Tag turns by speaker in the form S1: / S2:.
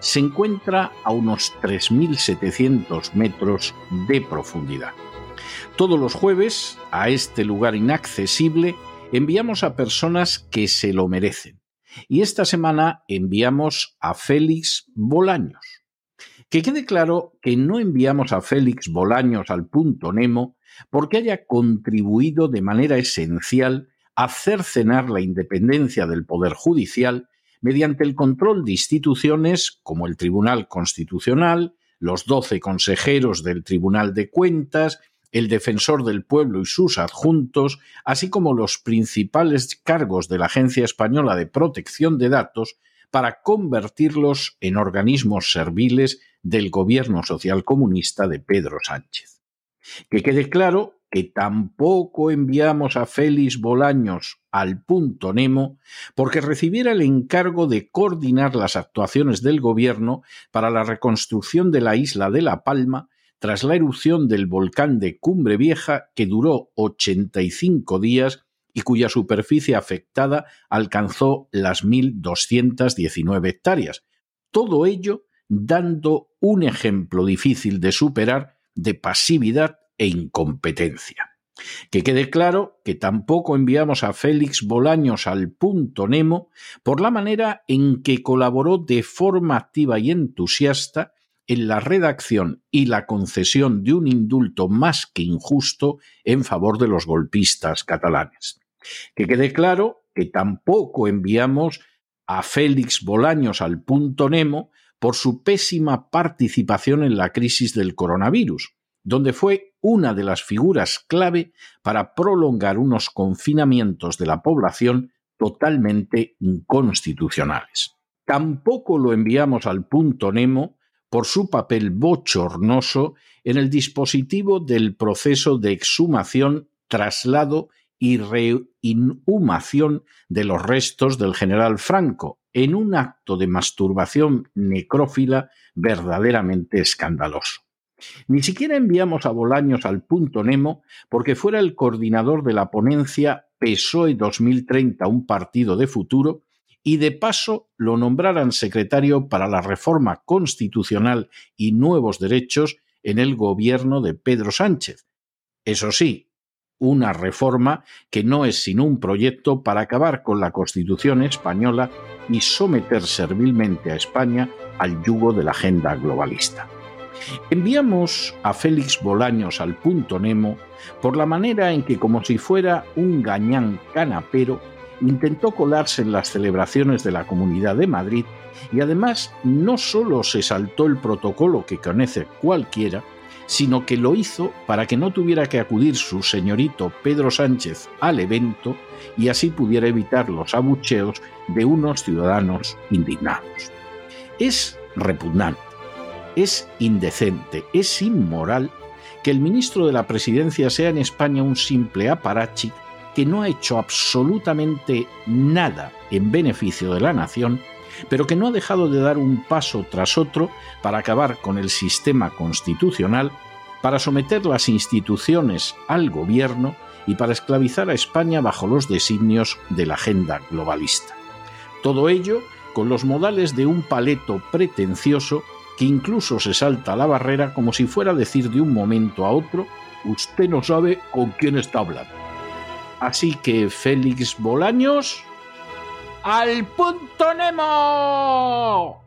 S1: se encuentra a unos 3.700 metros de profundidad. Todos los jueves, a este lugar inaccesible, enviamos a personas que se lo merecen. Y esta semana enviamos a Félix Bolaños. Que quede claro que no enviamos a Félix Bolaños al punto Nemo porque haya contribuido de manera esencial a cercenar la independencia del Poder Judicial mediante el control de instituciones como el Tribunal Constitucional, los doce consejeros del Tribunal de Cuentas, el defensor del pueblo y sus adjuntos, así como los principales cargos de la Agencia Española de Protección de Datos, para convertirlos en organismos serviles del gobierno socialcomunista de Pedro Sánchez. Que quede claro que tampoco enviamos a Félix Bolaños al punto Nemo porque recibiera el encargo de coordinar las actuaciones del gobierno para la reconstrucción de la isla de La Palma tras la erupción del volcán de Cumbre Vieja que duró 85 días y cuya superficie afectada alcanzó las 1.219 hectáreas. Todo ello dando un ejemplo difícil de superar de pasividad e incompetencia. Que quede claro que tampoco enviamos a Félix Bolaños al punto Nemo por la manera en que colaboró de forma activa y entusiasta en la redacción y la concesión de un indulto más que injusto en favor de los golpistas catalanes. Que quede claro que tampoco enviamos a Félix Bolaños al punto Nemo por su pésima participación en la crisis del coronavirus, donde fue una de las figuras clave para prolongar unos confinamientos de la población totalmente inconstitucionales. Tampoco lo enviamos al punto Nemo por su papel bochornoso en el dispositivo del proceso de exhumación, traslado y reinhumación de los restos del general Franco, en un acto de masturbación necrófila verdaderamente escandaloso. Ni siquiera enviamos a Bolaños al punto Nemo porque fuera el coordinador de la ponencia PSOE 2030, un partido de futuro, y de paso lo nombraran secretario para la reforma constitucional y nuevos derechos en el gobierno de Pedro Sánchez. Eso sí, una reforma que no es sino un proyecto para acabar con la Constitución española y someter servilmente a España al yugo de la agenda globalista. Enviamos a Félix Bolaños al punto Nemo por la manera en que, como si fuera un gañán canapero, intentó colarse en las celebraciones de la Comunidad de Madrid y además no solo se saltó el protocolo que conoce cualquiera, sino que lo hizo para que no tuviera que acudir su señorito Pedro Sánchez al evento y así pudiera evitar los abucheos de unos ciudadanos indignados. Es repugnante es indecente, es inmoral que el ministro de la Presidencia sea en España un simple aparachi que no ha hecho absolutamente nada en beneficio de la nación, pero que no ha dejado de dar un paso tras otro para acabar con el sistema constitucional, para someter las instituciones al gobierno y para esclavizar a España bajo los designios de la agenda globalista. Todo ello con los modales de un paleto pretencioso que incluso se salta la barrera como si fuera a decir de un momento a otro, usted no sabe con quién está hablando. Así que Félix Bolaños, al punto Nemo.